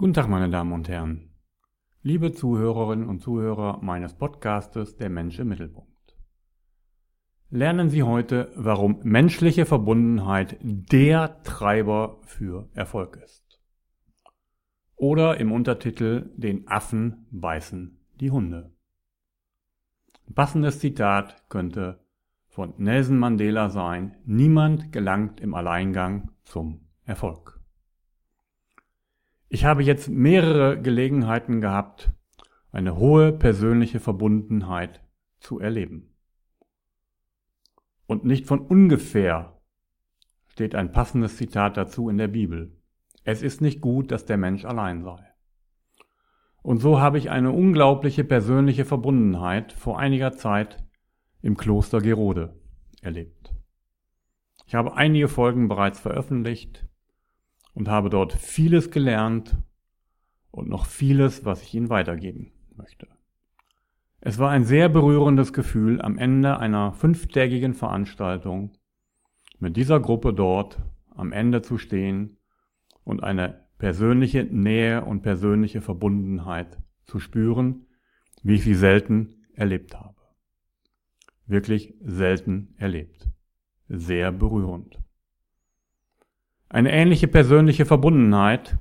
Guten Tag, meine Damen und Herren. Liebe Zuhörerinnen und Zuhörer meines Podcastes Der Mensch im Mittelpunkt. Lernen Sie heute, warum menschliche Verbundenheit der Treiber für Erfolg ist. Oder im Untertitel Den Affen beißen die Hunde. Ein passendes Zitat könnte von Nelson Mandela sein, niemand gelangt im Alleingang zum Erfolg. Ich habe jetzt mehrere Gelegenheiten gehabt, eine hohe persönliche Verbundenheit zu erleben. Und nicht von ungefähr steht ein passendes Zitat dazu in der Bibel. Es ist nicht gut, dass der Mensch allein sei. Und so habe ich eine unglaubliche persönliche Verbundenheit vor einiger Zeit im Kloster Gerode erlebt. Ich habe einige Folgen bereits veröffentlicht und habe dort vieles gelernt und noch vieles, was ich Ihnen weitergeben möchte. Es war ein sehr berührendes Gefühl, am Ende einer fünftägigen Veranstaltung mit dieser Gruppe dort am Ende zu stehen und eine persönliche Nähe und persönliche Verbundenheit zu spüren, wie ich sie selten erlebt habe. Wirklich selten erlebt. Sehr berührend. Eine ähnliche persönliche Verbundenheit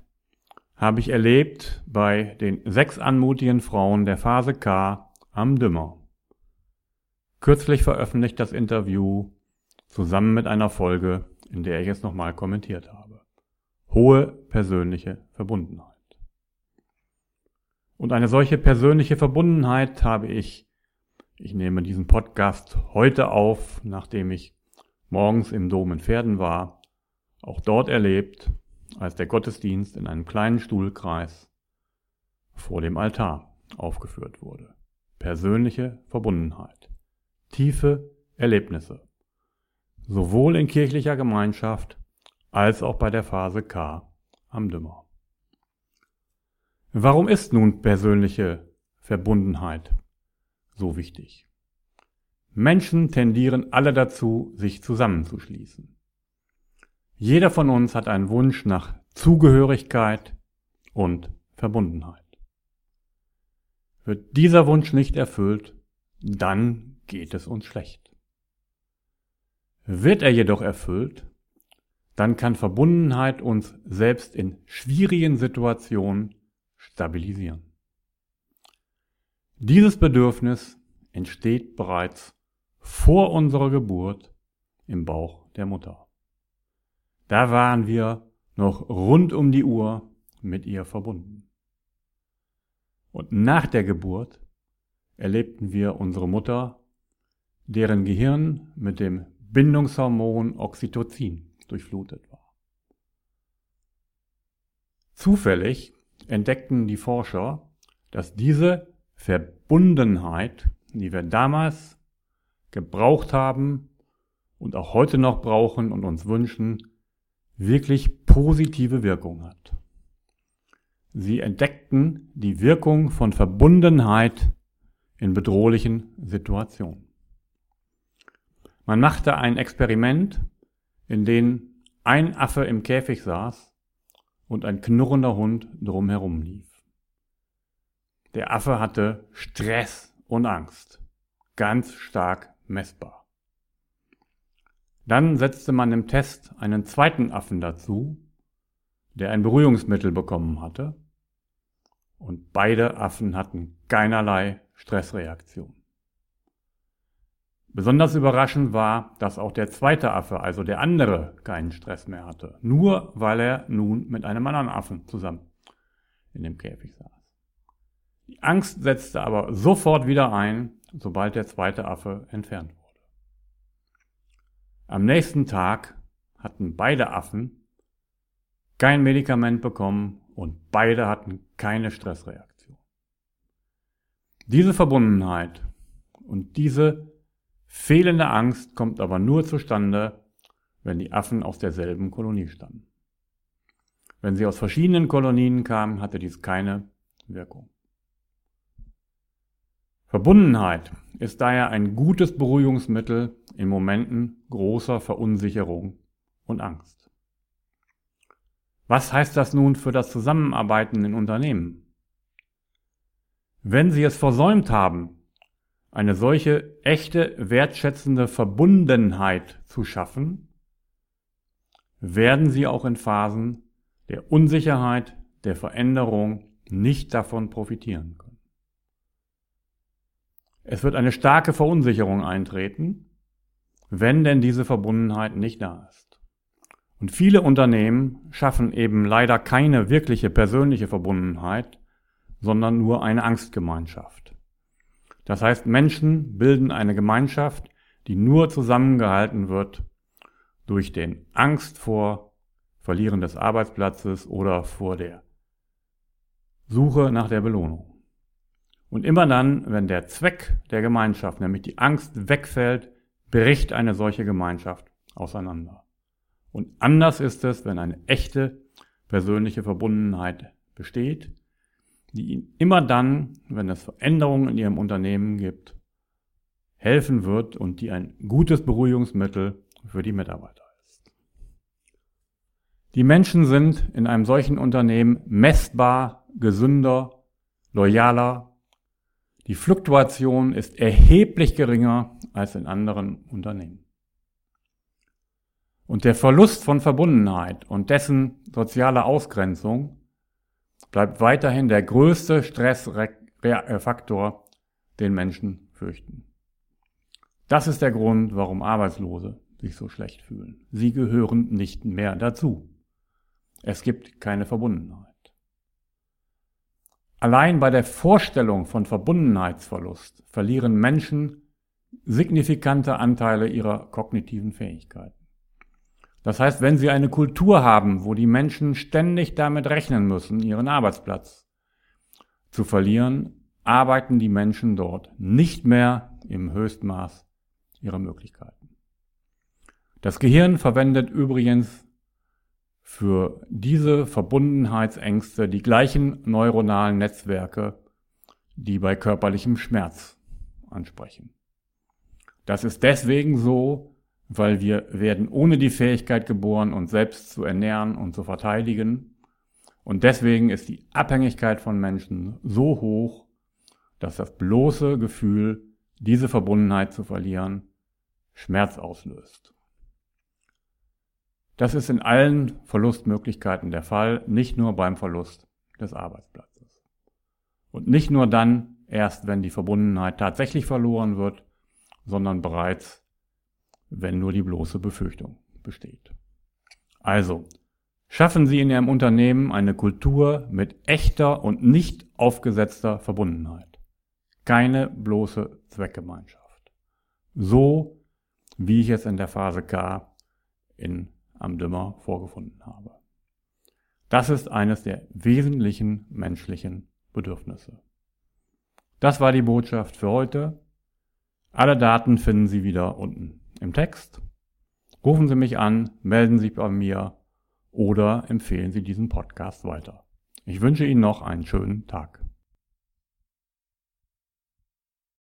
habe ich erlebt bei den sechs anmutigen Frauen der Phase K am Dümmer. Kürzlich veröffentlicht das Interview zusammen mit einer Folge, in der ich es nochmal kommentiert habe. Hohe persönliche Verbundenheit. Und eine solche persönliche Verbundenheit habe ich, ich nehme diesen Podcast heute auf, nachdem ich morgens im Dom in Pferden war, auch dort erlebt, als der Gottesdienst in einem kleinen Stuhlkreis vor dem Altar aufgeführt wurde. Persönliche Verbundenheit, tiefe Erlebnisse, sowohl in kirchlicher Gemeinschaft als auch bei der Phase K am Dümmer. Warum ist nun persönliche Verbundenheit so wichtig? Menschen tendieren alle dazu, sich zusammenzuschließen. Jeder von uns hat einen Wunsch nach Zugehörigkeit und Verbundenheit. Wird dieser Wunsch nicht erfüllt, dann geht es uns schlecht. Wird er jedoch erfüllt, dann kann Verbundenheit uns selbst in schwierigen Situationen stabilisieren. Dieses Bedürfnis entsteht bereits vor unserer Geburt im Bauch der Mutter. Da waren wir noch rund um die Uhr mit ihr verbunden. Und nach der Geburt erlebten wir unsere Mutter, deren Gehirn mit dem Bindungshormon Oxytocin durchflutet war. Zufällig entdeckten die Forscher, dass diese Verbundenheit, die wir damals gebraucht haben und auch heute noch brauchen und uns wünschen, wirklich positive Wirkung hat. Sie entdeckten die Wirkung von Verbundenheit in bedrohlichen Situationen. Man machte ein Experiment, in dem ein Affe im Käfig saß und ein knurrender Hund drumherum lief. Der Affe hatte Stress und Angst, ganz stark messbar. Dann setzte man im Test einen zweiten Affen dazu, der ein Beruhigungsmittel bekommen hatte. Und beide Affen hatten keinerlei Stressreaktion. Besonders überraschend war, dass auch der zweite Affe, also der andere, keinen Stress mehr hatte. Nur weil er nun mit einem anderen Affen zusammen in dem Käfig saß. Die Angst setzte aber sofort wieder ein, sobald der zweite Affe entfernt wurde. Am nächsten Tag hatten beide Affen kein Medikament bekommen und beide hatten keine Stressreaktion. Diese Verbundenheit und diese fehlende Angst kommt aber nur zustande, wenn die Affen aus derselben Kolonie stammen. Wenn sie aus verschiedenen Kolonien kamen, hatte dies keine Wirkung. Verbundenheit ist daher ein gutes Beruhigungsmittel in Momenten großer Verunsicherung und Angst. Was heißt das nun für das Zusammenarbeiten in Unternehmen? Wenn Sie es versäumt haben, eine solche echte, wertschätzende Verbundenheit zu schaffen, werden Sie auch in Phasen der Unsicherheit, der Veränderung nicht davon profitieren können. Es wird eine starke Verunsicherung eintreten, wenn denn diese Verbundenheit nicht da ist. Und viele Unternehmen schaffen eben leider keine wirkliche persönliche Verbundenheit, sondern nur eine Angstgemeinschaft. Das heißt, Menschen bilden eine Gemeinschaft, die nur zusammengehalten wird durch den Angst vor Verlieren des Arbeitsplatzes oder vor der Suche nach der Belohnung. Und immer dann, wenn der Zweck der Gemeinschaft, nämlich die Angst, wegfällt, bricht eine solche Gemeinschaft auseinander. Und anders ist es, wenn eine echte persönliche Verbundenheit besteht, die Ihnen immer dann, wenn es Veränderungen in Ihrem Unternehmen gibt, helfen wird und die ein gutes Beruhigungsmittel für die Mitarbeiter ist. Die Menschen sind in einem solchen Unternehmen messbar gesünder, loyaler. Die Fluktuation ist erheblich geringer als in anderen Unternehmen. Und der Verlust von Verbundenheit und dessen soziale Ausgrenzung bleibt weiterhin der größte Stressfaktor, den Menschen fürchten. Das ist der Grund, warum Arbeitslose sich so schlecht fühlen. Sie gehören nicht mehr dazu. Es gibt keine Verbundenheit. Allein bei der Vorstellung von Verbundenheitsverlust verlieren Menschen signifikante Anteile ihrer kognitiven Fähigkeiten. Das heißt, wenn Sie eine Kultur haben, wo die Menschen ständig damit rechnen müssen, ihren Arbeitsplatz zu verlieren, arbeiten die Menschen dort nicht mehr im Höchstmaß ihrer Möglichkeiten. Das Gehirn verwendet übrigens für diese Verbundenheitsängste die gleichen neuronalen Netzwerke, die bei körperlichem Schmerz ansprechen. Das ist deswegen so, weil wir werden ohne die Fähigkeit geboren, uns selbst zu ernähren und zu verteidigen. Und deswegen ist die Abhängigkeit von Menschen so hoch, dass das bloße Gefühl, diese Verbundenheit zu verlieren, Schmerz auslöst. Das ist in allen Verlustmöglichkeiten der Fall, nicht nur beim Verlust des Arbeitsplatzes. Und nicht nur dann, erst wenn die Verbundenheit tatsächlich verloren wird, sondern bereits, wenn nur die bloße Befürchtung besteht. Also, schaffen Sie in Ihrem Unternehmen eine Kultur mit echter und nicht aufgesetzter Verbundenheit. Keine bloße Zweckgemeinschaft. So, wie ich es in der Phase K in am Dümmer vorgefunden habe. Das ist eines der wesentlichen menschlichen Bedürfnisse. Das war die Botschaft für heute. Alle Daten finden Sie wieder unten im Text. Rufen Sie mich an, melden Sie sich bei mir oder empfehlen Sie diesen Podcast weiter. Ich wünsche Ihnen noch einen schönen Tag.